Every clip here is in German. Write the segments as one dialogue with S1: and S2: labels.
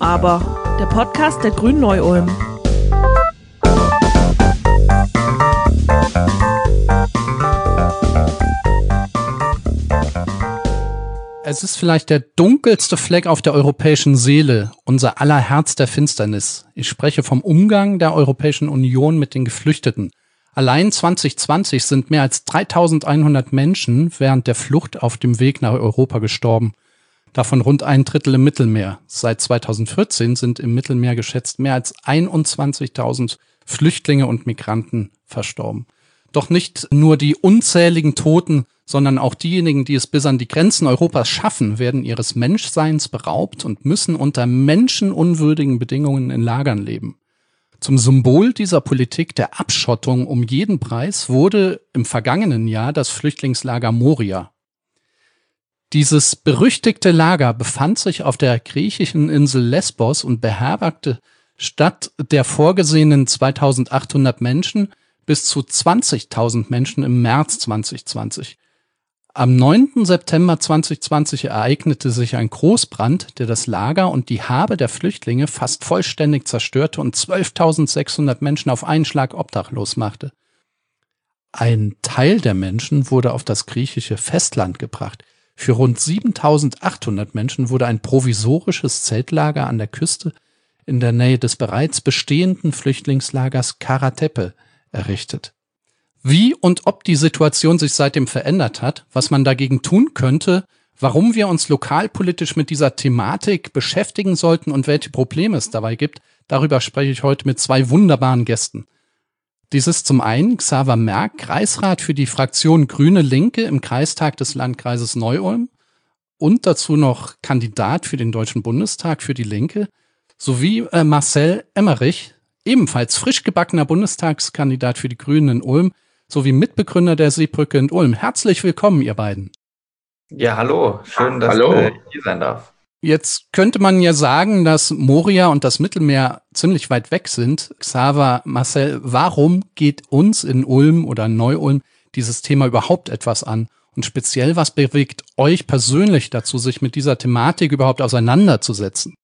S1: aber, der Podcast der Grünen Neu-Ulm.
S2: Es ist vielleicht der dunkelste Fleck auf der europäischen Seele, unser aller Herz der Finsternis. Ich spreche vom Umgang der Europäischen Union mit den Geflüchteten. Allein 2020 sind mehr als 3100 Menschen während der Flucht auf dem Weg nach Europa gestorben davon rund ein Drittel im Mittelmeer. Seit 2014 sind im Mittelmeer geschätzt mehr als 21.000 Flüchtlinge und Migranten verstorben. Doch nicht nur die unzähligen Toten, sondern auch diejenigen, die es bis an die Grenzen Europas schaffen, werden ihres Menschseins beraubt und müssen unter menschenunwürdigen Bedingungen in Lagern leben. Zum Symbol dieser Politik der Abschottung um jeden Preis wurde im vergangenen Jahr das Flüchtlingslager Moria dieses berüchtigte Lager befand sich auf der griechischen Insel Lesbos und beherbergte statt der vorgesehenen 2800 Menschen bis zu 20.000 Menschen im März 2020. Am 9. September 2020 ereignete sich ein Großbrand, der das Lager und die Habe der Flüchtlinge fast vollständig zerstörte und 12.600 Menschen auf einen Schlag obdachlos machte. Ein Teil der Menschen wurde auf das griechische Festland gebracht. Für rund 7800 Menschen wurde ein provisorisches Zeltlager an der Küste in der Nähe des bereits bestehenden Flüchtlingslagers Karatepe errichtet. Wie und ob die Situation sich seitdem verändert hat, was man dagegen tun könnte, warum wir uns lokalpolitisch mit dieser Thematik beschäftigen sollten und welche Probleme es dabei gibt, darüber spreche ich heute mit zwei wunderbaren Gästen. Dies ist zum einen Xaver Merck, Kreisrat für die Fraktion Grüne Linke im Kreistag des Landkreises Neu-Ulm und dazu noch Kandidat für den Deutschen Bundestag für die Linke, sowie äh, Marcel Emmerich, ebenfalls frisch gebackener Bundestagskandidat für die Grünen in Ulm, sowie Mitbegründer der Seebrücke in Ulm. Herzlich willkommen, ihr beiden.
S3: Ja, hallo. Schön, dass hallo. ich hier sein darf.
S2: Jetzt könnte man ja sagen, dass Moria und das Mittelmeer ziemlich weit weg sind. Xaver, Marcel, warum geht uns in Ulm oder Neu-Ulm dieses Thema überhaupt etwas an? Und speziell, was bewegt euch persönlich dazu, sich mit dieser Thematik überhaupt auseinanderzusetzen?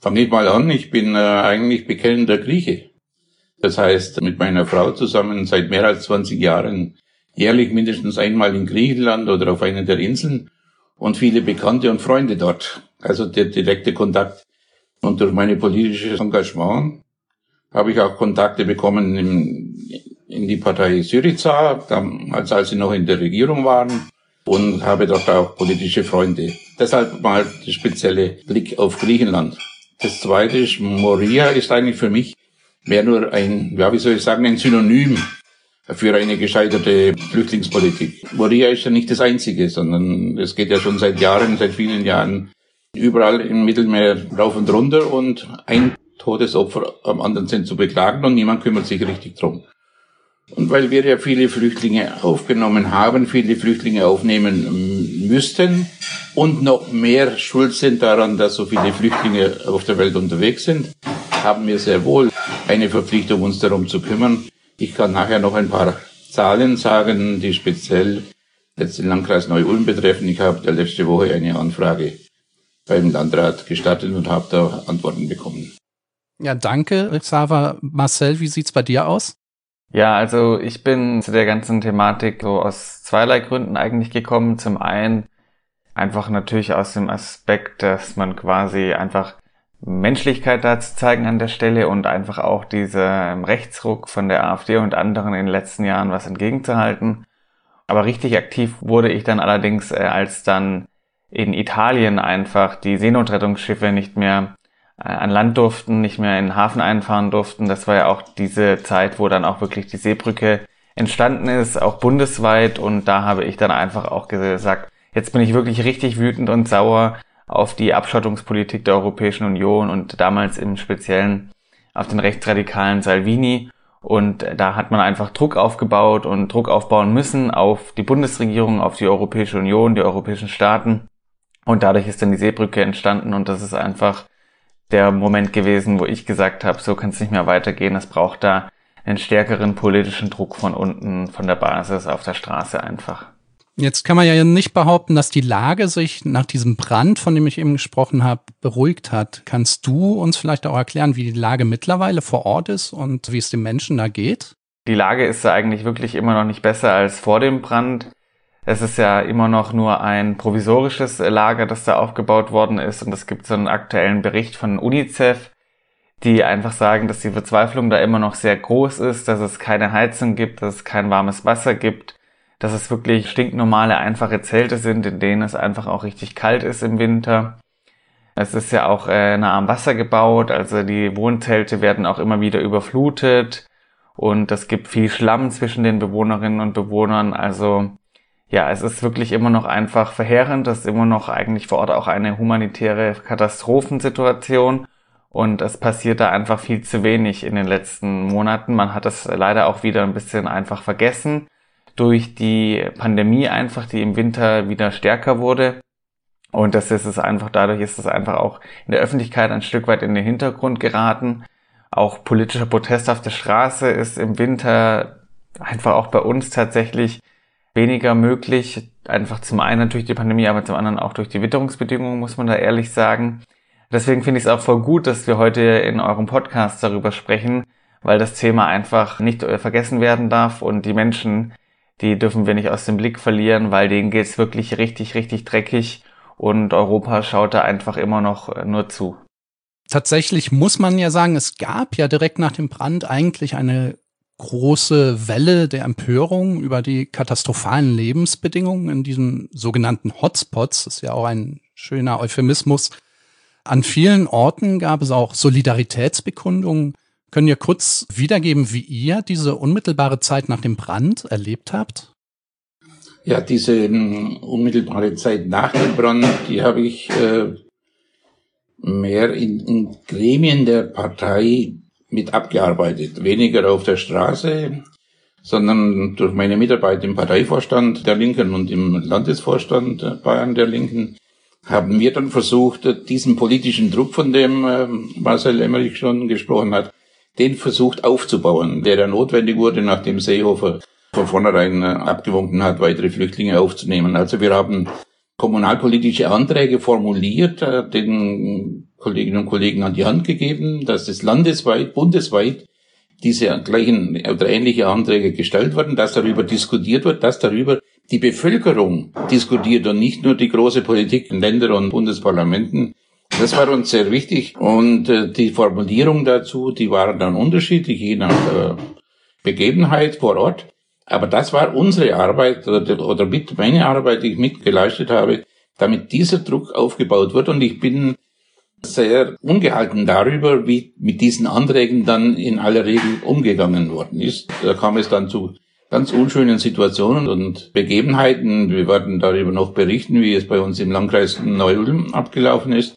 S4: Fange ich mal an. Ich bin äh, eigentlich bekennender Grieche. Das heißt, mit meiner Frau zusammen seit mehr als 20 Jahren jährlich mindestens einmal in Griechenland oder auf einer der Inseln und viele Bekannte und Freunde dort. Also der direkte Kontakt. Und durch mein politisches Engagement habe ich auch Kontakte bekommen in, in die Partei Syriza, als, als sie noch in der Regierung waren und habe dort auch politische Freunde. Deshalb mal der spezielle Blick auf Griechenland. Das zweite ist, Moria ist eigentlich für mich mehr nur ein, ja, wie soll ich sagen, ein Synonym für eine gescheiterte Flüchtlingspolitik. Moria ist ja nicht das Einzige, sondern es geht ja schon seit Jahren, seit vielen Jahren überall im Mittelmeer rauf und runter und ein Todesopfer am anderen sind zu beklagen und niemand kümmert sich richtig drum. Und weil wir ja viele Flüchtlinge aufgenommen haben, viele Flüchtlinge aufnehmen müssten und noch mehr schuld sind daran, dass so viele Flüchtlinge auf der Welt unterwegs sind, haben wir sehr wohl eine Verpflichtung, uns darum zu kümmern, ich kann nachher noch ein paar Zahlen sagen, die speziell jetzt den Landkreis Neu-Ulm betreffen. Ich habe letzte Woche eine Anfrage beim Landrat gestartet und habe da Antworten bekommen.
S2: Ja, danke, Xaver. Marcel, wie sieht's bei dir aus?
S3: Ja, also ich bin zu der ganzen Thematik so aus zweierlei Gründen eigentlich gekommen. Zum einen einfach natürlich aus dem Aspekt, dass man quasi einfach Menschlichkeit da zu zeigen an der Stelle und einfach auch dieser Rechtsruck von der AfD und anderen in den letzten Jahren was entgegenzuhalten. Aber richtig aktiv wurde ich dann allerdings, äh, als dann in Italien einfach die Seenotrettungsschiffe nicht mehr äh, an Land durften, nicht mehr in den Hafen einfahren durften. Das war ja auch diese Zeit, wo dann auch wirklich die Seebrücke entstanden ist, auch bundesweit. Und da habe ich dann einfach auch gesagt, jetzt bin ich wirklich richtig wütend und sauer, auf die Abschottungspolitik der Europäischen Union und damals im Speziellen auf den rechtsradikalen Salvini. Und da hat man einfach Druck aufgebaut und Druck aufbauen müssen auf die Bundesregierung, auf die Europäische Union, die europäischen Staaten. Und dadurch ist dann die Seebrücke entstanden und das ist einfach der Moment gewesen, wo ich gesagt habe, so kann es nicht mehr weitergehen. Es braucht da einen stärkeren politischen Druck von unten, von der Basis auf der Straße einfach.
S2: Jetzt kann man ja nicht behaupten, dass die Lage sich nach diesem Brand, von dem ich eben gesprochen habe, beruhigt hat. Kannst du uns vielleicht auch erklären, wie die Lage mittlerweile vor Ort ist und wie es den Menschen da geht?
S3: Die Lage ist ja eigentlich wirklich immer noch nicht besser als vor dem Brand. Es ist ja immer noch nur ein provisorisches Lager, das da aufgebaut worden ist. Und es gibt so einen aktuellen Bericht von UNICEF, die einfach sagen, dass die Verzweiflung da immer noch sehr groß ist, dass es keine Heizung gibt, dass es kein warmes Wasser gibt dass es wirklich stinknormale, einfache Zelte sind, in denen es einfach auch richtig kalt ist im Winter. Es ist ja auch äh, nah am Wasser gebaut, also die Wohnzelte werden auch immer wieder überflutet und es gibt viel Schlamm zwischen den Bewohnerinnen und Bewohnern. Also ja, es ist wirklich immer noch einfach verheerend. Das ist immer noch eigentlich vor Ort auch eine humanitäre Katastrophensituation. Und es passiert da einfach viel zu wenig in den letzten Monaten. Man hat das leider auch wieder ein bisschen einfach vergessen durch die Pandemie einfach, die im Winter wieder stärker wurde. Und das ist es einfach, dadurch ist es einfach auch in der Öffentlichkeit ein Stück weit in den Hintergrund geraten. Auch politischer Protest auf der Straße ist im Winter einfach auch bei uns tatsächlich weniger möglich. Einfach zum einen durch die Pandemie, aber zum anderen auch durch die Witterungsbedingungen, muss man da ehrlich sagen. Deswegen finde ich es auch voll gut, dass wir heute in eurem Podcast darüber sprechen, weil das Thema einfach nicht vergessen werden darf und die Menschen, die dürfen wir nicht aus dem Blick verlieren, weil denen geht's wirklich richtig, richtig dreckig und Europa schaut da einfach immer noch äh, nur zu.
S2: Tatsächlich muss man ja sagen, es gab ja direkt nach dem Brand eigentlich eine große Welle der Empörung über die katastrophalen Lebensbedingungen in diesen sogenannten Hotspots. Das ist ja auch ein schöner Euphemismus. An vielen Orten gab es auch Solidaritätsbekundungen können ihr kurz wiedergeben, wie ihr diese unmittelbare Zeit nach dem Brand erlebt habt?
S4: Ja, diese um, unmittelbare Zeit nach dem Brand, die habe ich äh, mehr in, Gremien der Partei mit abgearbeitet. Weniger auf der Straße, sondern durch meine Mitarbeit im Parteivorstand der Linken und im Landesvorstand Bayern der Linken haben wir dann versucht, diesen politischen Druck, von dem äh, Marcel Emmerich schon gesprochen hat, den versucht aufzubauen, der ja notwendig wurde, nachdem Seehofer von vornherein äh, abgewunken hat, weitere Flüchtlinge aufzunehmen. Also wir haben kommunalpolitische Anträge formuliert, äh, den Kolleginnen und Kollegen an die Hand gegeben, dass es landesweit, bundesweit diese gleichen oder ähnliche Anträge gestellt werden, dass darüber diskutiert wird, dass darüber die Bevölkerung diskutiert und nicht nur die große Politik in Ländern und Bundesparlamenten. Das war uns sehr wichtig und äh, die Formulierung dazu, die waren dann unterschiedlich, je nach äh, Begebenheit vor Ort. Aber das war unsere Arbeit oder, oder mit meine Arbeit, die ich mitgeleistet habe, damit dieser Druck aufgebaut wird. Und ich bin sehr ungehalten darüber, wie mit diesen Anträgen dann in aller Regel umgegangen worden ist. Da kam es dann zu ganz unschönen Situationen und Begebenheiten. Wir werden darüber noch berichten, wie es bei uns im Landkreis Neu-Ulm abgelaufen ist.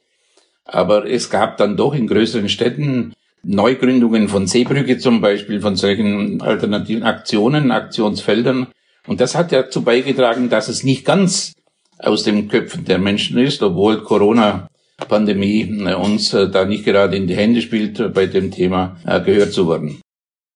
S4: Aber es gab dann doch in größeren Städten Neugründungen von Seebrücke zum Beispiel, von solchen alternativen Aktionen, Aktionsfeldern. Und das hat ja dazu beigetragen, dass es nicht ganz aus den Köpfen der Menschen ist, obwohl Corona-Pandemie äh, uns äh, da nicht gerade in die Hände spielt, äh, bei dem Thema gehört zu werden.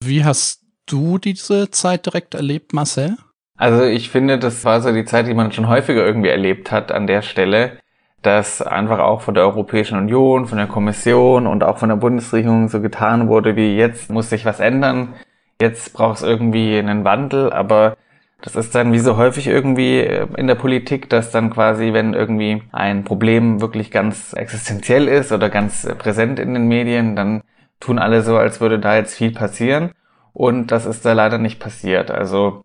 S2: Wie hast du diese Zeit direkt erlebt, Marcel?
S3: Also ich finde, das war so die Zeit, die man schon häufiger irgendwie erlebt hat an der Stelle dass einfach auch von der Europäischen Union, von der Kommission und auch von der Bundesregierung so getan wurde, wie jetzt muss sich was ändern, jetzt braucht es irgendwie einen Wandel, aber das ist dann wie so häufig irgendwie äh, in der Politik, dass dann quasi, wenn irgendwie ein Problem wirklich ganz existenziell ist oder ganz präsent in den Medien, dann tun alle so, als würde da jetzt viel passieren. Und das ist da leider nicht passiert. Also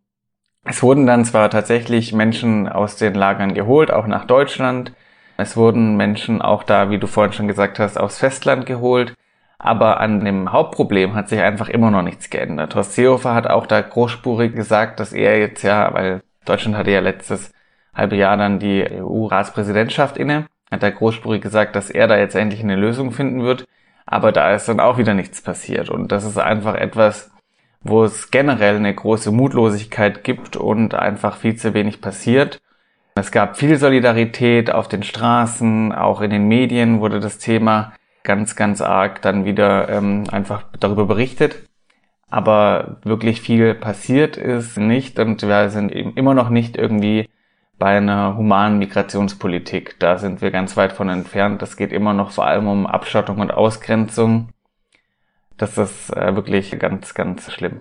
S3: es wurden dann zwar tatsächlich Menschen aus den Lagern geholt, auch nach Deutschland, es wurden Menschen auch da, wie du vorhin schon gesagt hast, aufs Festland geholt. Aber an dem Hauptproblem hat sich einfach immer noch nichts geändert. Horst Seehofer hat auch da großspurig gesagt, dass er jetzt ja, weil Deutschland hatte ja letztes halbe Jahr dann die EU-Ratspräsidentschaft inne, hat er großspurig gesagt, dass er da jetzt endlich eine Lösung finden wird. Aber da ist dann auch wieder nichts passiert. Und das ist einfach etwas, wo es generell eine große Mutlosigkeit gibt und einfach viel zu wenig passiert. Es gab viel Solidarität auf den Straßen, auch in den Medien wurde das Thema ganz, ganz arg dann wieder ähm, einfach darüber berichtet. Aber wirklich viel passiert ist nicht und wir sind eben immer noch nicht irgendwie bei einer humanen Migrationspolitik. Da sind wir ganz weit von entfernt. Das geht immer noch vor allem um Abschottung und Ausgrenzung. Das ist äh, wirklich ganz, ganz schlimm.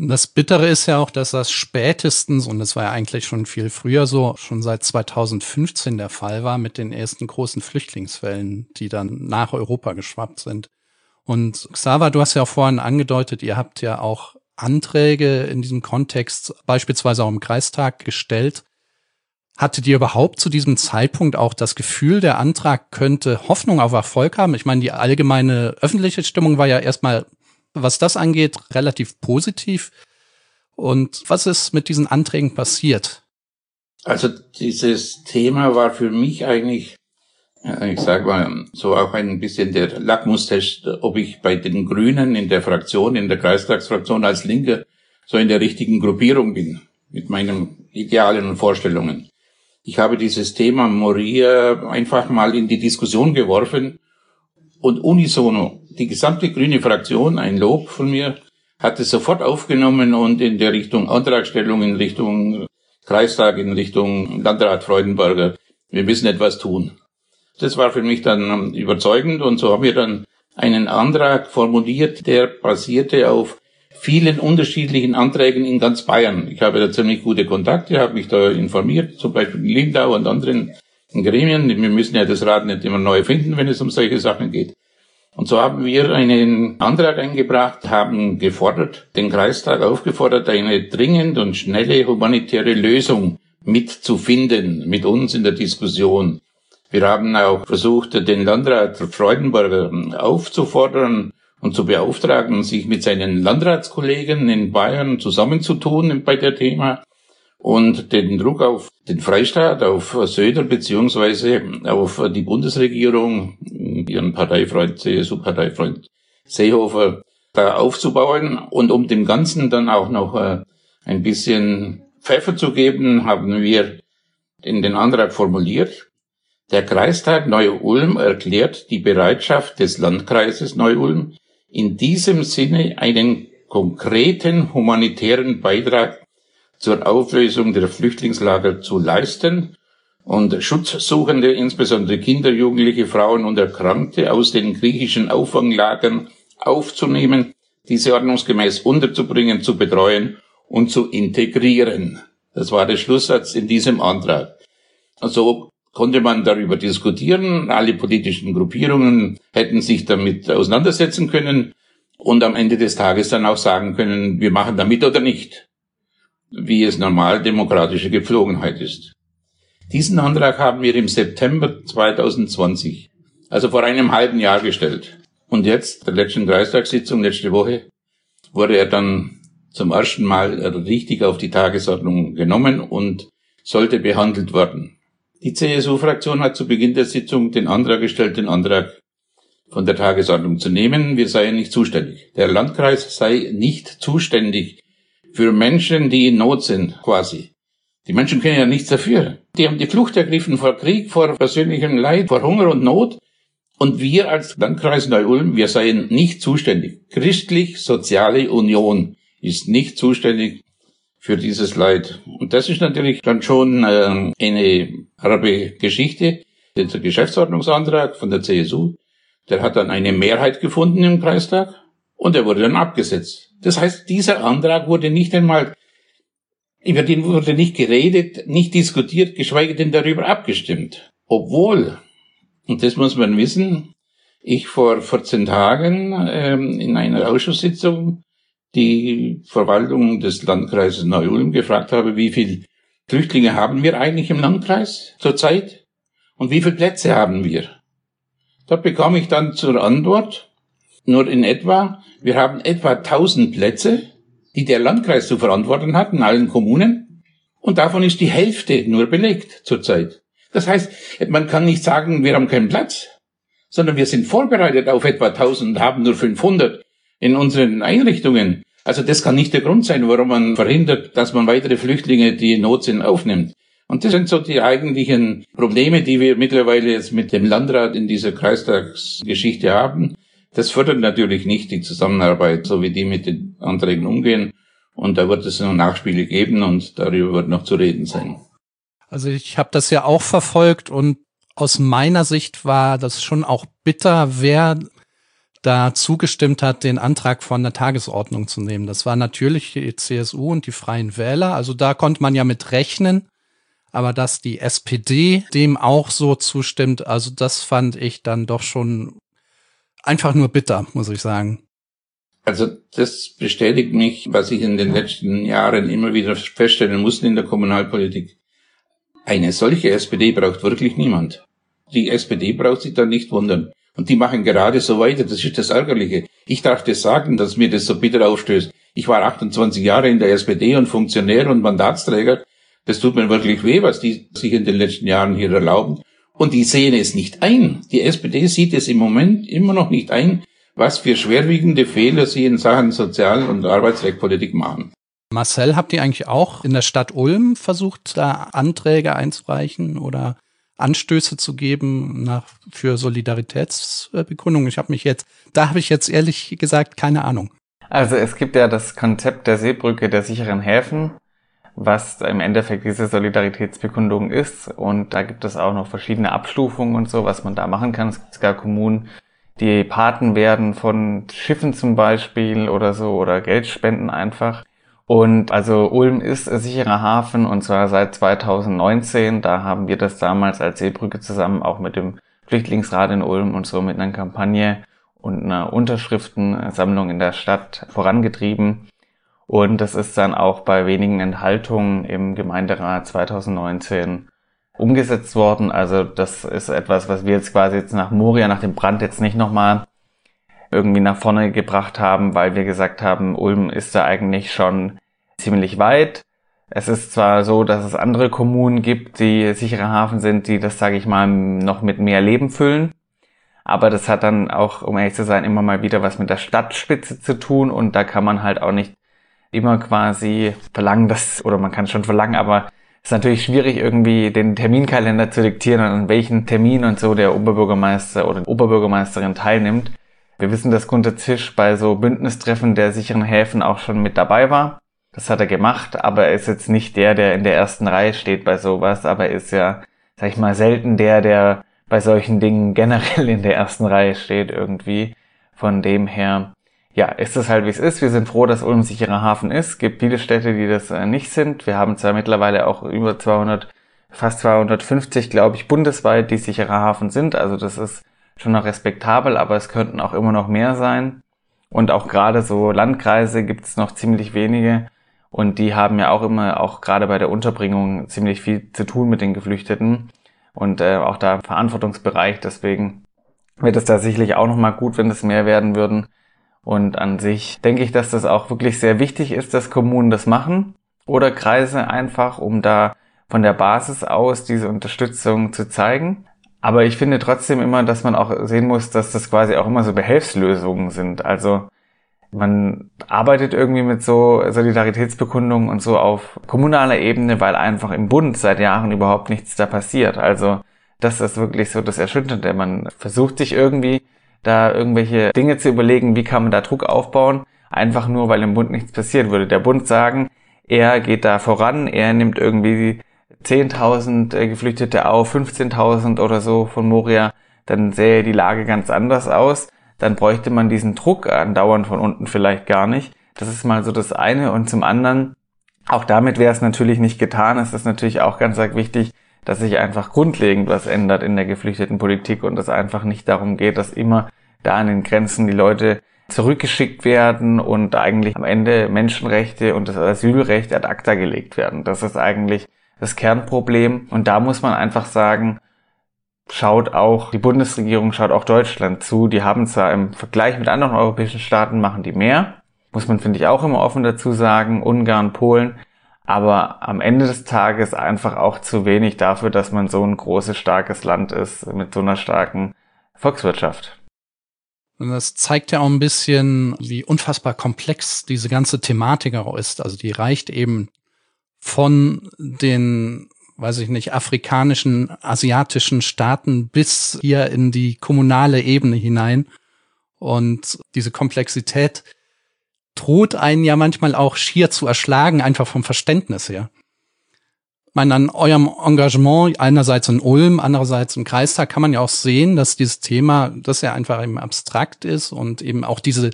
S2: Das Bittere ist ja auch, dass das spätestens, und das war ja eigentlich schon viel früher so, schon seit 2015 der Fall war mit den ersten großen Flüchtlingswellen, die dann nach Europa geschwappt sind. Und Xaver, du hast ja auch vorhin angedeutet, ihr habt ja auch Anträge in diesem Kontext beispielsweise auch im Kreistag gestellt. Hattet ihr überhaupt zu diesem Zeitpunkt auch das Gefühl, der Antrag könnte Hoffnung auf Erfolg haben? Ich meine, die allgemeine öffentliche Stimmung war ja erstmal was das angeht, relativ positiv. Und was ist mit diesen Anträgen passiert?
S4: Also dieses Thema war für mich eigentlich, ich sage mal, so auch ein bisschen der Lackmustest, ob ich bei den Grünen in der Fraktion, in der Kreistagsfraktion als Linke so in der richtigen Gruppierung bin, mit meinen Idealen und Vorstellungen. Ich habe dieses Thema Moria einfach mal in die Diskussion geworfen und unisono die gesamte grüne Fraktion, ein Lob von mir, hat es sofort aufgenommen und in der Richtung Antragstellung, in Richtung Kreistag, in Richtung Landrat Freudenberger, wir müssen etwas tun. Das war für mich dann überzeugend und so haben wir dann einen Antrag formuliert, der basierte auf vielen unterschiedlichen Anträgen in ganz Bayern. Ich habe da ziemlich gute Kontakte, habe mich da informiert, zum Beispiel in Lindau und anderen Gremien. Wir müssen ja das Rad nicht immer neu finden, wenn es um solche Sachen geht. Und so haben wir einen Antrag eingebracht, haben gefordert, den Kreistag aufgefordert, eine dringend und schnelle humanitäre Lösung mitzufinden, mit uns in der Diskussion. Wir haben auch versucht, den Landrat Freudenberger aufzufordern und zu beauftragen, sich mit seinen Landratskollegen in Bayern zusammenzutun bei der Thema und den Druck auf den Freistaat, auf Söder beziehungsweise auf die Bundesregierung, ihren Parteifreund, CSU-Parteifreund Seehofer, da aufzubauen. Und um dem Ganzen dann auch noch äh, ein bisschen Pfeffer zu geben, haben wir in den Antrag formuliert, der Kreistag Neu-Ulm erklärt die Bereitschaft des Landkreises Neu-Ulm, in diesem Sinne einen konkreten humanitären Beitrag zur Auflösung der Flüchtlingslager zu leisten und Schutzsuchende, insbesondere Kinder, Jugendliche, Frauen und Erkrankte aus den griechischen Auffanglagern aufzunehmen, diese ordnungsgemäß unterzubringen, zu betreuen und zu integrieren. Das war der Schlusssatz in diesem Antrag. Also konnte man darüber diskutieren. Alle politischen Gruppierungen hätten sich damit auseinandersetzen können und am Ende des Tages dann auch sagen können, wir machen damit oder nicht wie es normal demokratische Gepflogenheit ist. Diesen Antrag haben wir im September 2020, also vor einem halben Jahr gestellt. Und jetzt, der letzten Kreistagssitzung letzte Woche, wurde er dann zum ersten Mal richtig auf die Tagesordnung genommen und sollte behandelt werden. Die CSU-Fraktion hat zu Beginn der Sitzung den Antrag gestellt, den Antrag von der Tagesordnung zu nehmen. Wir seien nicht zuständig. Der Landkreis sei nicht zuständig für Menschen, die in Not sind, quasi. Die Menschen können ja nichts dafür. Die haben die Flucht ergriffen vor Krieg, vor persönlichem Leid, vor Hunger und Not. Und wir als Landkreis Neu-Ulm, wir seien nicht zuständig. Christlich-Soziale Union ist nicht zuständig für dieses Leid. Und das ist natürlich dann schon äh, eine arabe Geschichte. Der Geschäftsordnungsantrag von der CSU, der hat dann eine Mehrheit gefunden im Kreistag und er wurde dann abgesetzt. Das heißt, dieser Antrag wurde nicht einmal, über den wurde nicht geredet, nicht diskutiert, geschweige denn darüber abgestimmt. Obwohl, und das muss man wissen, ich vor 14 Tagen ähm, in einer Ausschusssitzung die Verwaltung des Landkreises Neu-Ulm gefragt habe, wie viel Flüchtlinge haben wir eigentlich im Landkreis zurzeit und wie viele Plätze haben wir. Dort bekam ich dann zur Antwort, nur in etwa, wir haben etwa 1000 Plätze, die der Landkreis zu verantworten hat in allen Kommunen. Und davon ist die Hälfte nur belegt zurzeit. Das heißt, man kann nicht sagen, wir haben keinen Platz, sondern wir sind vorbereitet auf etwa 1000 und haben nur 500 in unseren Einrichtungen. Also das kann nicht der Grund sein, warum man verhindert, dass man weitere Flüchtlinge, die in Not sind, aufnimmt. Und das sind so die eigentlichen Probleme, die wir mittlerweile jetzt mit dem Landrat in dieser Kreistagsgeschichte haben. Das fördert natürlich nicht die Zusammenarbeit, so wie die mit den Anträgen umgehen. Und da wird es noch Nachspiele geben und darüber wird noch zu reden sein.
S2: Also ich habe das ja auch verfolgt und aus meiner Sicht war das schon auch bitter, wer da zugestimmt hat, den Antrag von der Tagesordnung zu nehmen. Das war natürlich die CSU und die Freien Wähler. Also da konnte man ja mit rechnen. Aber dass die SPD dem auch so zustimmt, also das fand ich dann doch schon einfach nur bitter, muss ich sagen.
S4: Also das bestätigt mich, was ich in den letzten Jahren immer wieder feststellen musste in der Kommunalpolitik. Eine solche SPD braucht wirklich niemand. Die SPD braucht sich da nicht wundern. Und die machen gerade so weiter. Das ist das Ärgerliche. Ich darf das sagen, dass mir das so bitter aufstößt. Ich war 28 Jahre in der SPD und Funktionär und Mandatsträger. Das tut mir wirklich weh, was die sich in den letzten Jahren hier erlauben. Und die sehen es nicht ein. Die SPD sieht es im Moment immer noch nicht ein, was für schwerwiegende Fehler sie in Sachen Sozial- und Arbeitsrechtpolitik machen.
S2: Marcel, habt ihr eigentlich auch in der Stadt Ulm versucht, da Anträge einzureichen oder Anstöße zu geben nach, für Solidaritätsbegründung? Ich habe mich jetzt, da habe ich jetzt ehrlich gesagt keine Ahnung.
S3: Also es gibt ja das Konzept der Seebrücke der sicheren Häfen was im Endeffekt diese Solidaritätsbekundung ist. Und da gibt es auch noch verschiedene Abstufungen und so, was man da machen kann. Es gibt gar Kommunen, die Paten werden von Schiffen zum Beispiel oder so oder Geld spenden einfach. Und also Ulm ist ein sicherer Hafen und zwar seit 2019. Da haben wir das damals als Seebrücke zusammen auch mit dem Flüchtlingsrat in Ulm und so mit einer Kampagne und einer Unterschriftensammlung in der Stadt vorangetrieben. Und das ist dann auch bei wenigen Enthaltungen im Gemeinderat 2019 umgesetzt worden. Also das ist etwas, was wir jetzt quasi jetzt nach Moria, nach dem Brand jetzt nicht nochmal irgendwie nach vorne gebracht haben, weil wir gesagt haben, Ulm ist da eigentlich schon ziemlich weit. Es ist zwar so, dass es andere Kommunen gibt, die sichere Hafen sind, die das, sage ich mal, noch mit mehr Leben füllen. Aber das hat dann auch, um ehrlich zu sein, immer mal wieder was mit der Stadtspitze zu tun und da kann man halt auch nicht immer quasi verlangen, dass, oder man kann schon verlangen, aber es ist natürlich schwierig, irgendwie den Terminkalender zu diktieren, an welchen Termin und so der Oberbürgermeister oder Oberbürgermeisterin teilnimmt. Wir wissen, dass Gunter Zisch bei so Bündnistreffen der sicheren Häfen auch schon mit dabei war. Das hat er gemacht, aber er ist jetzt nicht der, der in der ersten Reihe steht bei sowas, aber er ist ja, sag ich mal, selten der, der bei solchen Dingen generell in der ersten Reihe steht irgendwie. Von dem her ja, ist es halt wie es ist. Wir sind froh, dass Ulm sicherer Hafen ist. Es gibt viele Städte, die das äh, nicht sind. Wir haben zwar mittlerweile auch über 200, fast 250, glaube ich, bundesweit, die sicherer Hafen sind. Also das ist schon noch respektabel, aber es könnten auch immer noch mehr sein. Und auch gerade so Landkreise gibt es noch ziemlich wenige. Und die haben ja auch immer, auch gerade bei der Unterbringung, ziemlich viel zu tun mit den Geflüchteten. Und äh, auch da Verantwortungsbereich. Deswegen wird es da sicherlich auch nochmal gut, wenn es mehr werden würden. Und an sich denke ich, dass das auch wirklich sehr wichtig ist, dass Kommunen das machen oder Kreise einfach, um da von der Basis aus diese Unterstützung zu zeigen. Aber ich finde trotzdem immer, dass man auch sehen muss, dass das quasi auch immer so Behelfslösungen sind. Also man arbeitet irgendwie mit so Solidaritätsbekundungen und so auf kommunaler Ebene, weil einfach im Bund seit Jahren überhaupt nichts da passiert. Also das ist wirklich so das Erschütternde. Man versucht sich irgendwie da irgendwelche Dinge zu überlegen, wie kann man da Druck aufbauen, einfach nur, weil im Bund nichts passiert würde. Der Bund sagen, er geht da voran, er nimmt irgendwie 10.000 äh, Geflüchtete auf, 15.000 oder so von Moria, dann sähe die Lage ganz anders aus. Dann bräuchte man diesen Druck andauernd von unten vielleicht gar nicht. Das ist mal so das eine. Und zum anderen, auch damit wäre es natürlich nicht getan. Es ist natürlich auch ganz wichtig, dass sich einfach grundlegend was ändert in der geflüchteten Politik und es einfach nicht darum geht, dass immer da an den Grenzen die Leute zurückgeschickt werden und eigentlich am Ende Menschenrechte und das Asylrecht ad acta gelegt werden. Das ist eigentlich das Kernproblem. Und da muss man einfach sagen, schaut auch, die Bundesregierung schaut auch Deutschland zu. Die haben zwar im Vergleich mit anderen europäischen Staaten machen die mehr. Muss man, finde ich, auch immer offen dazu sagen. Ungarn, Polen aber am Ende des Tages einfach auch zu wenig dafür, dass man so ein großes, starkes Land ist mit so einer starken Volkswirtschaft.
S2: Und das zeigt ja auch ein bisschen, wie unfassbar komplex diese ganze Thematik auch ist. Also die reicht eben von den, weiß ich nicht, afrikanischen, asiatischen Staaten bis hier in die kommunale Ebene hinein. Und diese Komplexität droht einen ja manchmal auch schier zu erschlagen, einfach vom Verständnis her. meine, an eurem Engagement einerseits in Ulm, andererseits im Kreistag kann man ja auch sehen, dass dieses Thema, das ja einfach eben abstrakt ist und eben auch diese,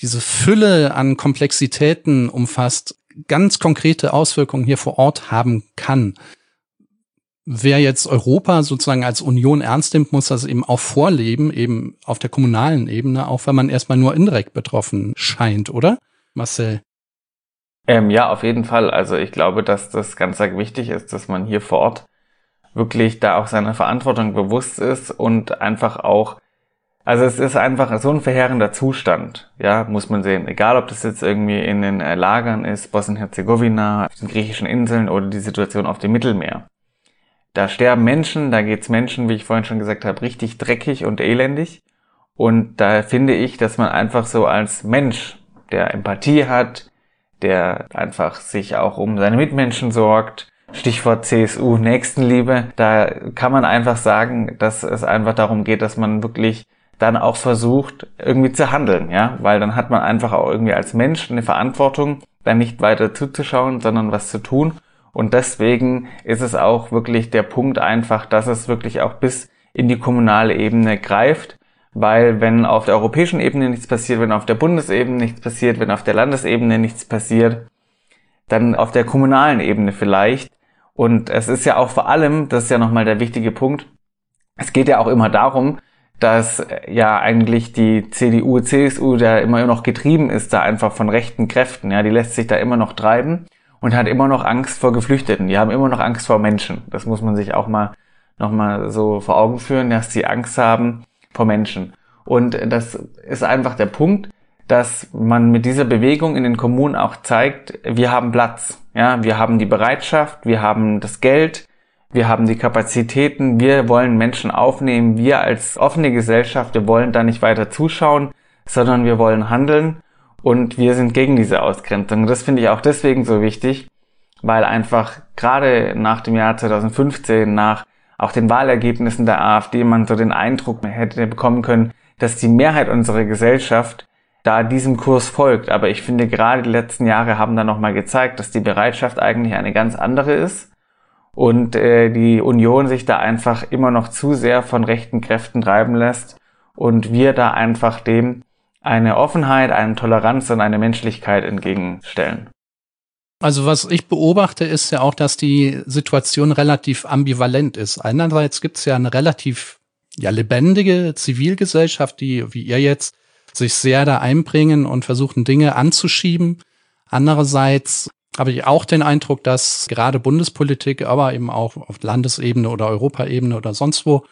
S2: diese Fülle an Komplexitäten umfasst, ganz konkrete Auswirkungen hier vor Ort haben kann. Wer jetzt Europa sozusagen als Union ernst nimmt, muss das eben auch vorleben, eben auf der kommunalen Ebene, auch wenn man erstmal nur indirekt betroffen scheint, oder? Marcel.
S3: Ähm, ja, auf jeden Fall. Also ich glaube, dass das ganz wichtig ist, dass man hier vor Ort wirklich da auch seiner Verantwortung bewusst ist und einfach auch, also es ist einfach so ein verheerender Zustand, ja, muss man sehen. Egal, ob das jetzt irgendwie in den äh, Lagern ist, Bosnien-Herzegowina, den griechischen Inseln oder die Situation auf dem Mittelmeer. Da sterben Menschen, da geht's Menschen, wie ich vorhin schon gesagt habe, richtig dreckig und elendig. Und da finde ich, dass man einfach so als Mensch, der Empathie hat, der einfach sich auch um seine Mitmenschen sorgt. Stichwort CSU Nächstenliebe. Da kann man einfach sagen, dass es einfach darum geht, dass man wirklich dann auch versucht, irgendwie zu handeln, ja, weil dann hat man einfach auch irgendwie als Mensch eine Verantwortung, dann nicht weiter zuzuschauen, sondern was zu tun. Und deswegen ist es auch wirklich der Punkt einfach, dass es wirklich auch bis in die kommunale Ebene greift weil wenn auf der europäischen Ebene nichts passiert, wenn auf der Bundesebene nichts passiert, wenn auf der Landesebene nichts passiert, dann auf der kommunalen Ebene vielleicht. Und es ist ja auch vor allem, das ist ja nochmal der wichtige Punkt, es geht ja auch immer darum, dass ja eigentlich die CDU, CSU da immer noch getrieben ist, da einfach von rechten Kräften. Ja, die lässt sich da immer noch treiben und hat immer noch Angst vor Geflüchteten. Die haben immer noch Angst vor Menschen. Das muss man sich auch mal nochmal so vor Augen führen, dass sie Angst haben, vor Menschen. Und das ist einfach der Punkt, dass man mit dieser Bewegung in den Kommunen auch zeigt, wir haben Platz. Ja, wir haben die Bereitschaft, wir haben das Geld, wir haben die Kapazitäten, wir wollen Menschen aufnehmen, wir als offene Gesellschaft, wir wollen da nicht weiter zuschauen, sondern wir wollen handeln und wir sind gegen diese Ausgrenzung. Das finde ich auch deswegen so wichtig, weil einfach gerade nach dem Jahr 2015, nach auch den Wahlergebnissen der AfD man so den Eindruck hätte bekommen können, dass die Mehrheit unserer Gesellschaft da diesem Kurs folgt. Aber ich finde, gerade die letzten Jahre haben da nochmal gezeigt, dass die Bereitschaft eigentlich eine ganz andere ist und äh, die Union sich da einfach immer noch zu sehr von rechten Kräften treiben lässt und wir da einfach dem eine Offenheit, eine Toleranz und eine Menschlichkeit entgegenstellen.
S2: Also was ich beobachte, ist ja auch, dass die Situation relativ ambivalent ist. Einerseits gibt es ja eine relativ ja, lebendige Zivilgesellschaft, die, wie ihr jetzt, sich sehr da einbringen und versuchen, Dinge anzuschieben. Andererseits habe ich auch den Eindruck, dass gerade Bundespolitik, aber eben auch auf Landesebene oder Europaebene oder sonst wo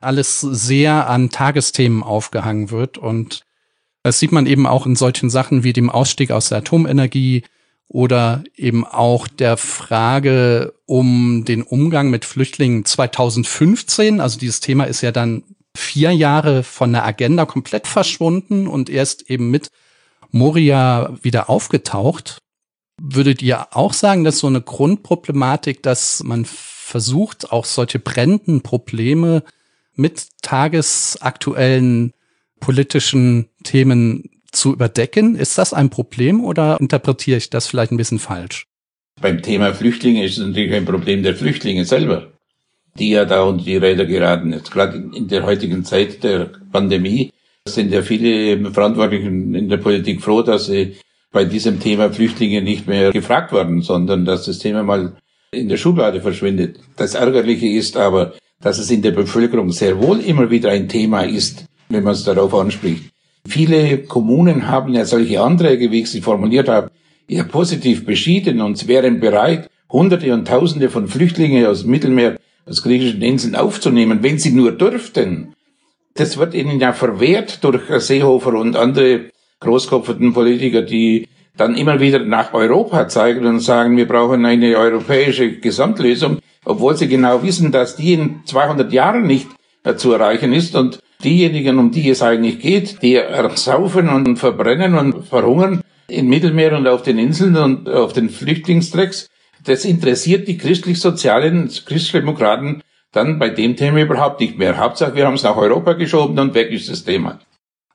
S2: alles sehr an Tagesthemen aufgehangen wird. Und das sieht man eben auch in solchen Sachen wie dem Ausstieg aus der Atomenergie, oder eben auch der Frage um den Umgang mit Flüchtlingen 2015. Also dieses Thema ist ja dann vier Jahre von der Agenda komplett verschwunden und erst eben mit Moria wieder aufgetaucht. Würdet ihr auch sagen, dass so eine Grundproblematik, dass man versucht, auch solche brennenden Probleme mit tagesaktuellen politischen Themen zu überdecken. Ist das ein Problem oder interpretiere ich das vielleicht ein bisschen falsch?
S4: Beim Thema Flüchtlinge ist es natürlich ein Problem der Flüchtlinge selber, die ja da unter die Räder geraten. Jetzt gerade in der heutigen Zeit der Pandemie sind ja viele Verantwortlichen in der Politik froh, dass sie bei diesem Thema Flüchtlinge nicht mehr gefragt werden, sondern dass das Thema mal in der Schublade verschwindet. Das Ärgerliche ist aber, dass es in der Bevölkerung sehr wohl immer wieder ein Thema ist, wenn man es darauf anspricht. Viele Kommunen haben ja solche Anträge, wie ich sie formuliert habe, ja positiv beschieden und wären bereit, Hunderte und Tausende von Flüchtlingen aus dem Mittelmeer, aus griechischen Inseln aufzunehmen, wenn sie nur dürften. Das wird ihnen ja verwehrt durch Seehofer und andere großkopferten Politiker, die dann immer wieder nach Europa zeigen und sagen, wir brauchen eine europäische Gesamtlösung, obwohl sie genau wissen, dass die in 200 Jahren nicht zu erreichen ist und diejenigen, um die es eigentlich geht, die ersaufen und verbrennen und verhungern im Mittelmeer und auf den Inseln und auf den Flüchtlingstrecks, das interessiert die christlich-sozialen Christdemokraten dann bei dem Thema überhaupt nicht mehr. Hauptsache, wir haben es nach Europa geschoben und weg ist das Thema.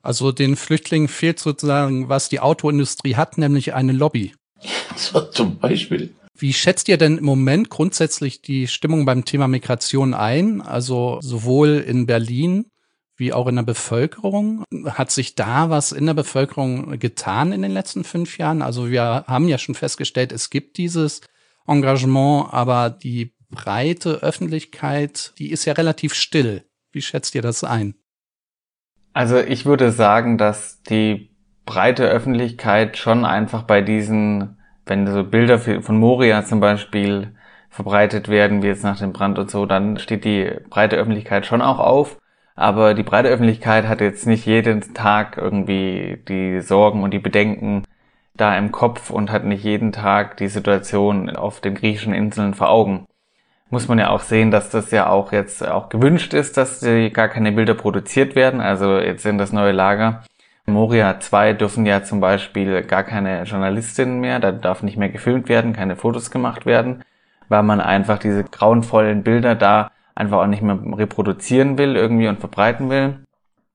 S2: Also den Flüchtlingen fehlt sozusagen, was die Autoindustrie hat, nämlich eine Lobby.
S4: So zum Beispiel.
S2: Wie schätzt ihr denn im Moment grundsätzlich die Stimmung beim Thema Migration ein? Also sowohl in Berlin wie auch in der Bevölkerung. Hat sich da was in der Bevölkerung getan in den letzten fünf Jahren? Also wir haben ja schon festgestellt, es gibt dieses Engagement, aber die breite Öffentlichkeit, die ist ja relativ still. Wie schätzt ihr das ein?
S3: Also ich würde sagen, dass die breite Öffentlichkeit schon einfach bei diesen, wenn so Bilder von Moria zum Beispiel verbreitet werden, wie jetzt nach dem Brand und so, dann steht die breite Öffentlichkeit schon auch auf. Aber die breite Öffentlichkeit hat jetzt nicht jeden Tag irgendwie die Sorgen und die Bedenken da im Kopf und hat nicht jeden Tag die Situation auf den griechischen Inseln vor Augen. Muss man ja auch sehen, dass das ja auch jetzt auch gewünscht ist, dass gar keine Bilder produziert werden. Also jetzt in das neue Lager. Moria 2 dürfen ja zum Beispiel gar keine Journalistinnen mehr, da darf nicht mehr gefilmt werden, keine Fotos gemacht werden, weil man einfach diese grauenvollen Bilder da einfach auch nicht mehr reproduzieren will irgendwie und verbreiten will.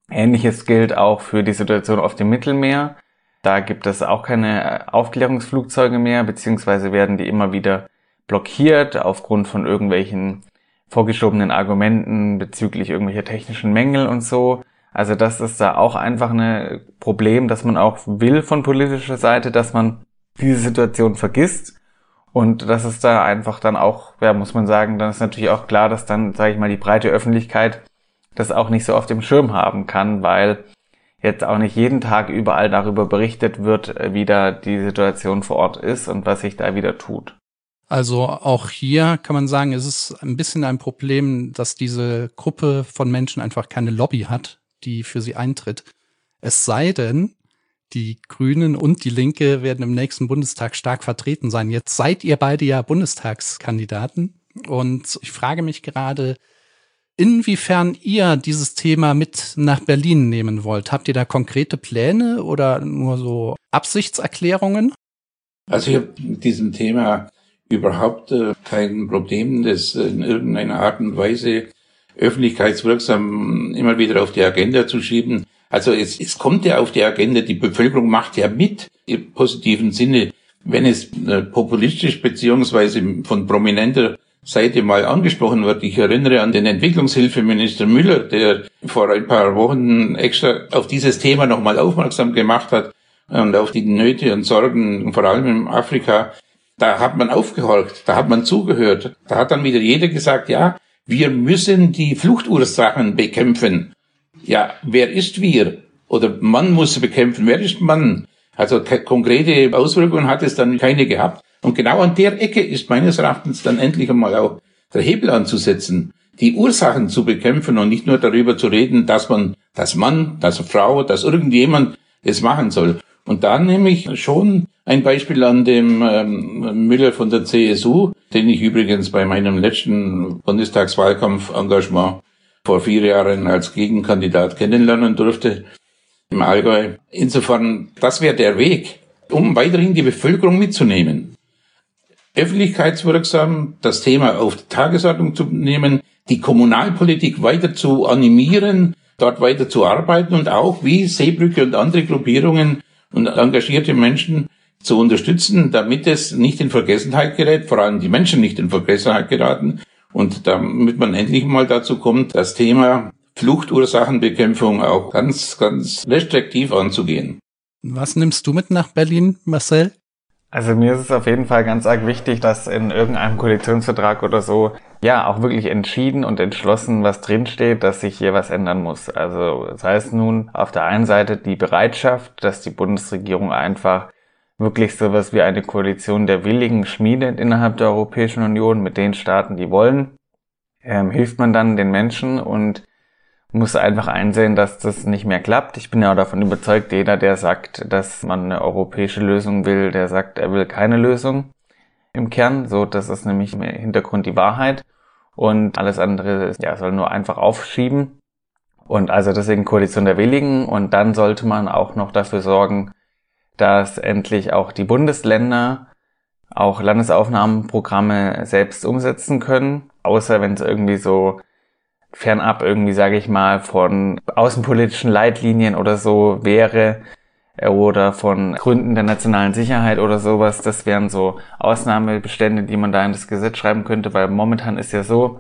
S3: Ähnliches gilt auch für die Situation auf dem Mittelmeer. Da gibt es auch keine Aufklärungsflugzeuge mehr, beziehungsweise werden die immer wieder blockiert aufgrund von irgendwelchen vorgeschobenen Argumenten bezüglich irgendwelcher technischen Mängel und so. Also das ist da auch einfach ein Problem, dass man auch will von politischer Seite, dass man diese Situation vergisst und das ist da einfach dann auch, ja, muss man sagen, dann ist natürlich auch klar, dass dann, sage ich mal, die breite Öffentlichkeit das auch nicht so auf dem Schirm haben kann, weil jetzt auch nicht jeden Tag überall darüber berichtet wird, äh, wie da die Situation vor Ort ist und was sich da wieder tut.
S2: Also auch hier kann man sagen, es ist ein bisschen ein Problem, dass diese Gruppe von Menschen einfach keine Lobby hat, die für sie eintritt. Es sei denn, die Grünen und die Linke werden im nächsten Bundestag stark vertreten sein. Jetzt seid ihr beide ja Bundestagskandidaten und ich frage mich gerade, inwiefern ihr dieses Thema mit nach Berlin nehmen wollt. Habt ihr da konkrete Pläne oder nur so Absichtserklärungen?
S4: Also ich habe mit diesem Thema überhaupt äh, kein Problem, das in irgendeiner Art und Weise öffentlichkeitswirksam immer wieder auf die Agenda zu schieben. Also es, es kommt ja auf die Agenda, die Bevölkerung macht ja mit im positiven Sinne, wenn es äh, populistisch beziehungsweise von prominenter Seite mal angesprochen wird. Ich erinnere an den Entwicklungshilfeminister Müller, der vor ein paar Wochen extra auf dieses Thema nochmal aufmerksam gemacht hat und auf die Nöte und Sorgen, vor allem in Afrika. Da hat man aufgehorcht, da hat man zugehört. Da hat dann wieder jeder gesagt, ja, wir müssen die Fluchtursachen bekämpfen. Ja, wer ist wir? Oder man muss bekämpfen. Wer ist man? Also konkrete Auswirkungen hat es dann keine gehabt. Und genau an der Ecke ist meines Erachtens dann endlich einmal auch der Hebel anzusetzen, die Ursachen zu bekämpfen und nicht nur darüber zu reden, dass man, dass Mann, dass Frau, dass irgendjemand es machen soll. Und da nehme ich schon ein Beispiel an dem ähm, Müller von der CSU, den ich übrigens bei meinem letzten Bundestagswahlkampf-Engagement vor vier Jahren als Gegenkandidat kennenlernen durfte im Allgäu. Insofern, das wäre der Weg, um weiterhin die Bevölkerung mitzunehmen. Öffentlichkeitswirksam das Thema auf die Tagesordnung zu nehmen, die Kommunalpolitik weiter zu animieren, dort weiter zu arbeiten und auch wie Seebrücke und andere Gruppierungen und engagierte Menschen zu unterstützen, damit es nicht in Vergessenheit gerät, vor allem die Menschen nicht in Vergessenheit geraten und damit man endlich mal dazu kommt, das Thema Fluchtursachenbekämpfung auch ganz, ganz restriktiv anzugehen.
S2: Was nimmst du mit nach Berlin, Marcel?
S3: Also mir ist es auf jeden Fall ganz arg wichtig, dass in irgendeinem Koalitionsvertrag oder so ja auch wirklich entschieden und entschlossen was drinsteht, dass sich hier was ändern muss. Also das heißt nun auf der einen Seite die Bereitschaft, dass die Bundesregierung einfach wirklich sowas wie eine Koalition der Willigen schmiedet innerhalb der Europäischen Union mit den Staaten, die wollen, ähm, hilft man dann den Menschen und muss einfach einsehen, dass das nicht mehr klappt. Ich bin ja auch davon überzeugt, jeder, der sagt, dass man eine europäische Lösung will, der sagt, er will keine Lösung im Kern. So, das ist nämlich im Hintergrund die Wahrheit. Und alles andere ja, soll nur einfach aufschieben. Und also deswegen Koalition der Willigen. Und dann sollte man auch noch dafür sorgen, dass endlich auch die Bundesländer auch Landesaufnahmenprogramme selbst umsetzen können, außer wenn es irgendwie so fernab irgendwie, sage ich mal, von außenpolitischen Leitlinien oder so wäre, oder von Gründen der nationalen Sicherheit oder sowas. Das wären so Ausnahmebestände, die man da in das Gesetz schreiben könnte, weil momentan ist ja so,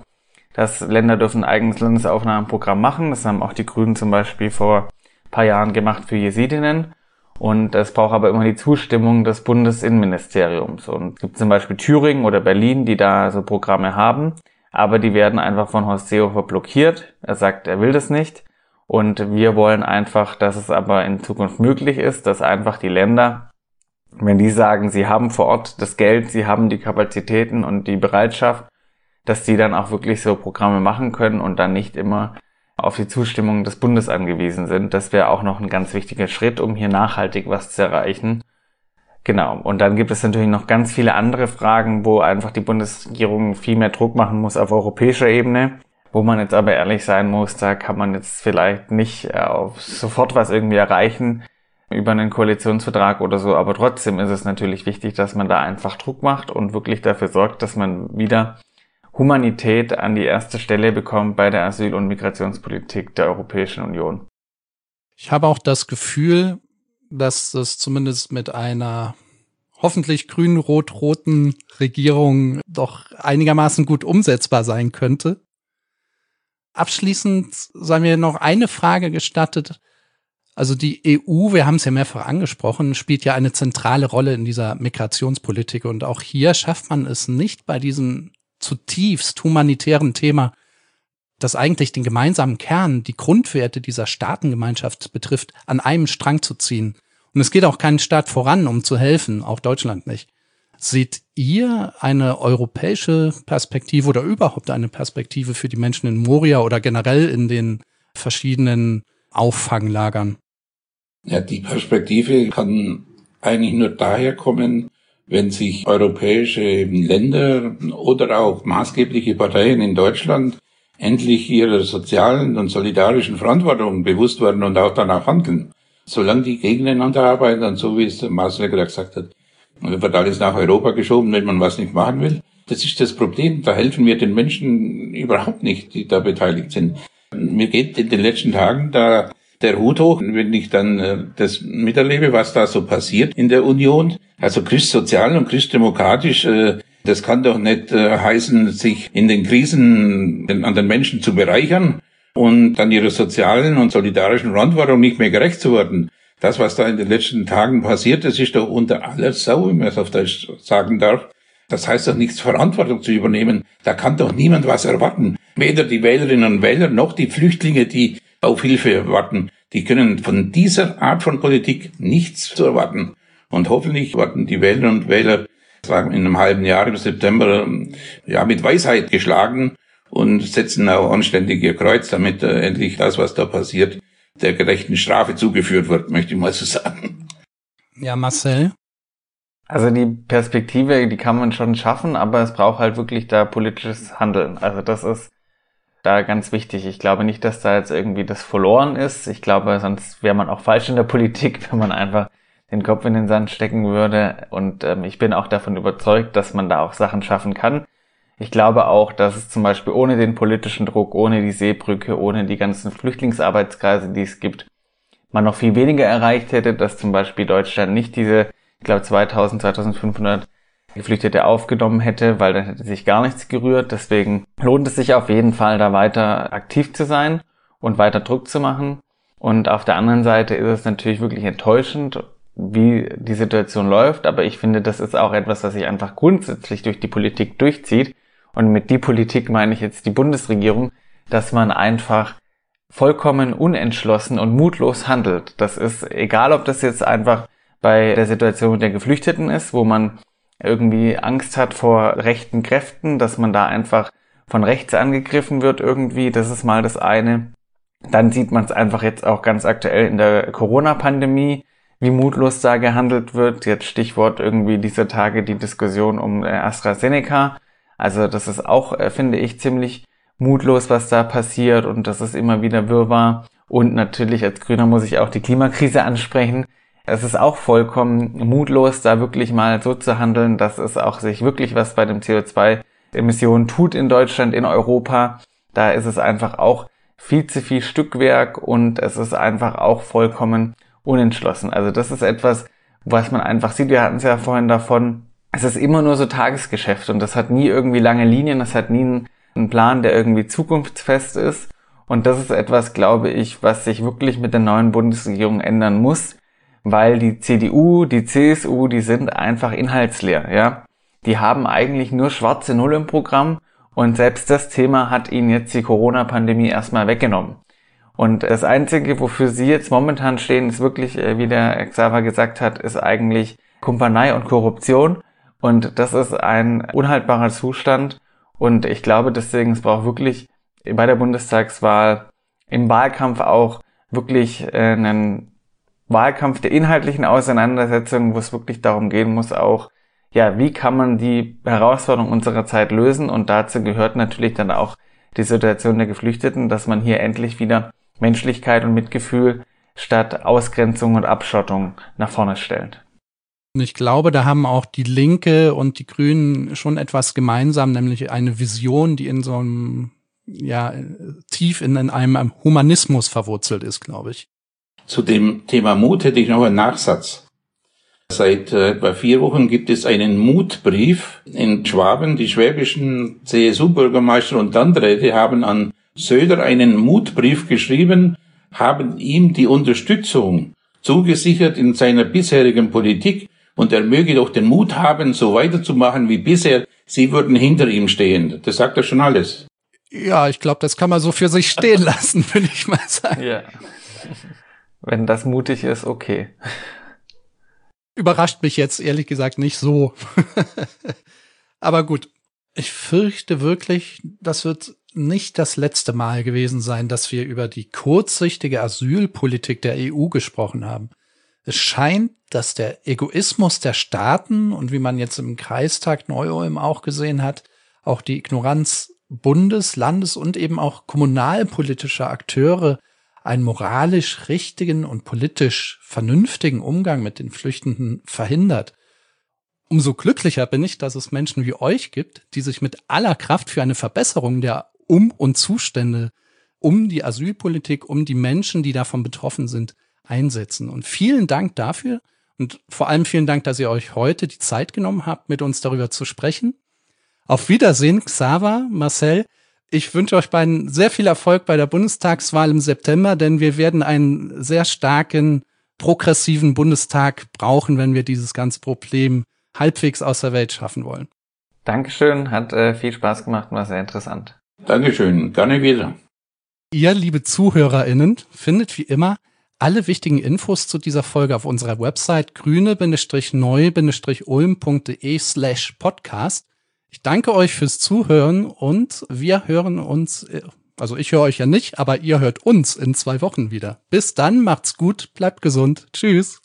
S3: dass Länder dürfen ein eigenes Landesaufnahmeprogramm machen. Das haben auch die Grünen zum Beispiel vor ein paar Jahren gemacht für Jesidinnen. Und es braucht aber immer die Zustimmung des Bundesinnenministeriums. Und es gibt zum Beispiel Thüringen oder Berlin, die da so Programme haben, aber die werden einfach von Horst Seehofer blockiert. Er sagt, er will das nicht. Und wir wollen einfach, dass es aber in Zukunft möglich ist, dass einfach die Länder, wenn die sagen, sie haben vor Ort das Geld, sie haben die Kapazitäten und die Bereitschaft, dass die dann auch wirklich so Programme machen können und dann nicht immer auf die Zustimmung des Bundes angewiesen sind. Das wäre auch noch ein ganz wichtiger Schritt, um hier nachhaltig was zu erreichen. Genau. Und dann gibt es natürlich noch ganz viele andere Fragen, wo einfach die Bundesregierung viel mehr Druck machen muss auf europäischer Ebene. Wo man jetzt aber ehrlich sein muss, da kann man jetzt vielleicht nicht äh, sofort was irgendwie erreichen über einen Koalitionsvertrag oder so, aber trotzdem ist es natürlich wichtig, dass man da einfach Druck macht und wirklich dafür sorgt, dass man wieder Humanität an die erste Stelle bekommt bei der Asyl- und Migrationspolitik der Europäischen Union.
S2: Ich habe auch das Gefühl, dass das zumindest mit einer hoffentlich grün-rot-roten Regierung doch einigermaßen gut umsetzbar sein könnte. Abschließend sei mir noch eine Frage gestattet. Also die EU, wir haben es ja mehrfach angesprochen, spielt ja eine zentrale Rolle in dieser Migrationspolitik. Und auch hier schafft man es nicht bei diesem zutiefst humanitären Thema, das eigentlich den gemeinsamen Kern, die Grundwerte dieser Staatengemeinschaft betrifft, an einem Strang zu ziehen. Und es geht auch keinen Staat voran, um zu helfen, auch Deutschland nicht. Seht ihr eine europäische Perspektive oder überhaupt eine Perspektive für die Menschen in Moria oder generell in den verschiedenen Auffanglagern?
S4: Ja, die Perspektive kann eigentlich nur daher kommen, wenn sich europäische Länder oder auch maßgebliche Parteien in Deutschland endlich ihrer sozialen und solidarischen Verantwortung bewusst werden und auch danach handeln. Solange die gegeneinander arbeiten und so wie es Marcel gerade gesagt hat, wird alles nach Europa geschoben, wenn man was nicht machen will. Das ist das Problem. Da helfen wir den Menschen überhaupt nicht, die da beteiligt sind. Mir geht in den letzten Tagen da der Hut hoch, wenn ich dann äh, das miterlebe, was da so passiert in der Union. Also christsozial und christdemokratisch, äh, das kann doch nicht äh, heißen, sich in den Krisen an den Menschen zu bereichern und dann ihrer sozialen und solidarischen Verantwortung nicht mehr gerecht zu werden. Das, was da in den letzten Tagen passiert, das ist doch unter aller Sau, wenn man es auf Deutsch sagen darf. Das heißt doch nichts, Verantwortung zu übernehmen. Da kann doch niemand was erwarten. Weder die Wählerinnen und Wähler noch die Flüchtlinge, die auf Hilfe warten. Die können von dieser Art von Politik nichts zu erwarten. Und hoffentlich warten die Wählerinnen und Wähler sagen in einem halben Jahr im September ja mit Weisheit geschlagen und setzen auch anständig ihr Kreuz, damit äh, endlich das, was da passiert, der gerechten Strafe zugeführt wird, möchte ich mal so sagen.
S2: Ja, Marcel?
S3: Also die Perspektive, die kann man schon schaffen, aber es braucht halt wirklich da politisches Handeln. Also das ist da ganz wichtig. Ich glaube nicht, dass da jetzt irgendwie das verloren ist. Ich glaube, sonst wäre man auch falsch in der Politik, wenn man einfach den Kopf in den Sand stecken würde. Und ähm, ich bin auch davon überzeugt, dass man da auch Sachen schaffen kann. Ich glaube auch, dass es zum Beispiel ohne den politischen Druck, ohne die Seebrücke, ohne die ganzen Flüchtlingsarbeitskreise, die es gibt, man noch viel weniger erreicht hätte, dass zum Beispiel Deutschland nicht diese, ich glaube 2000, 2500 Geflüchtete aufgenommen hätte, weil dann hätte sich gar nichts gerührt. Deswegen lohnt es sich auf jeden Fall, da weiter aktiv zu sein und weiter Druck zu machen. Und auf der anderen Seite ist es natürlich wirklich enttäuschend, wie die Situation läuft. Aber ich finde, das ist auch etwas, was sich einfach grundsätzlich durch die Politik durchzieht. Und mit die Politik meine ich jetzt die Bundesregierung, dass man einfach vollkommen unentschlossen und mutlos handelt. Das ist egal, ob das jetzt einfach bei der Situation der Geflüchteten ist, wo man irgendwie Angst hat vor rechten Kräften, dass man da einfach von rechts angegriffen wird irgendwie. Das ist mal das eine. Dann sieht man es einfach jetzt auch ganz aktuell in der Corona-Pandemie, wie mutlos da gehandelt wird. Jetzt Stichwort irgendwie dieser Tage die Diskussion um äh, AstraZeneca. Also das ist auch, äh, finde ich, ziemlich mutlos, was da passiert und das ist immer wieder Wirrwarr. Und natürlich als Grüner muss ich auch die Klimakrise ansprechen es ist auch vollkommen mutlos, da wirklich mal so zu handeln, dass es auch sich wirklich was bei dem CO2-Emissionen tut in Deutschland, in Europa. Da ist es einfach auch viel zu viel Stückwerk und es ist einfach auch vollkommen unentschlossen. Also das ist etwas, was man einfach sieht. Wir hatten es ja vorhin davon, es ist immer nur so Tagesgeschäft und das hat nie irgendwie lange Linien, das hat nie einen Plan, der irgendwie zukunftsfest ist. Und das ist etwas, glaube ich, was sich wirklich mit der neuen Bundesregierung ändern muss, weil die CDU, die CSU, die sind einfach inhaltsleer, ja. Die haben eigentlich nur schwarze Null im Programm und selbst das Thema hat ihnen jetzt die Corona-Pandemie erstmal weggenommen. Und das Einzige, wofür sie jetzt momentan stehen, ist wirklich, äh, wie der Xaver gesagt hat, ist eigentlich Kumpanei und Korruption. Und das ist ein unhaltbarer Zustand. Und ich glaube deswegen, es braucht wirklich bei der Bundestagswahl im Wahlkampf auch wirklich äh, einen Wahlkampf der inhaltlichen Auseinandersetzung, wo es wirklich darum gehen muss, auch, ja, wie kann man die Herausforderung unserer Zeit lösen? Und dazu gehört natürlich dann auch die Situation der Geflüchteten, dass man hier endlich wieder Menschlichkeit und Mitgefühl statt Ausgrenzung und Abschottung nach vorne stellt.
S2: Und ich glaube, da haben auch die Linke und die Grünen schon etwas gemeinsam, nämlich eine Vision, die in so einem, ja, tief in, in einem Humanismus verwurzelt ist, glaube ich.
S4: Zu dem Thema Mut hätte ich noch einen Nachsatz. Seit äh, etwa vier Wochen gibt es einen Mutbrief in Schwaben. Die schwäbischen CSU-Bürgermeister und Landräte haben an Söder einen Mutbrief geschrieben, haben ihm die Unterstützung zugesichert in seiner bisherigen Politik und er möge doch den Mut haben, so weiterzumachen wie bisher. Sie würden hinter ihm stehen. Das sagt er schon alles.
S2: Ja, ich glaube, das kann man so für sich stehen lassen, würde ich mal sagen. Ja.
S3: Wenn das mutig ist, okay.
S2: Überrascht mich jetzt ehrlich gesagt nicht so. Aber gut. Ich fürchte wirklich, das wird nicht das letzte Mal gewesen sein, dass wir über die kurzsichtige Asylpolitik der EU gesprochen haben. Es scheint, dass der Egoismus der Staaten und wie man jetzt im Kreistag Neu-Ulm auch gesehen hat, auch die Ignoranz Bundes-, Landes- und eben auch kommunalpolitischer Akteure einen moralisch richtigen und politisch vernünftigen Umgang mit den Flüchtenden verhindert. Umso glücklicher bin ich, dass es Menschen wie euch gibt, die sich mit aller Kraft für eine Verbesserung der Um- und Zustände um die Asylpolitik, um die Menschen, die davon betroffen sind, einsetzen. Und vielen Dank dafür und vor allem vielen Dank, dass ihr euch heute die Zeit genommen habt, mit uns darüber zu sprechen. Auf Wiedersehen, Xaver, Marcel. Ich wünsche euch beiden sehr viel Erfolg bei der Bundestagswahl im September, denn wir werden einen sehr starken, progressiven Bundestag brauchen, wenn wir dieses ganze Problem halbwegs aus der Welt schaffen wollen.
S3: Dankeschön, hat äh, viel Spaß gemacht und war sehr interessant.
S4: Dankeschön, gerne wieder.
S2: Ihr, liebe ZuhörerInnen, findet wie immer alle wichtigen Infos zu dieser Folge auf unserer Website grüne-neu-ulm.de slash podcast. Ich danke euch fürs Zuhören und wir hören uns, also ich höre euch ja nicht, aber ihr hört uns in zwei Wochen wieder. Bis dann, macht's gut, bleibt gesund. Tschüss.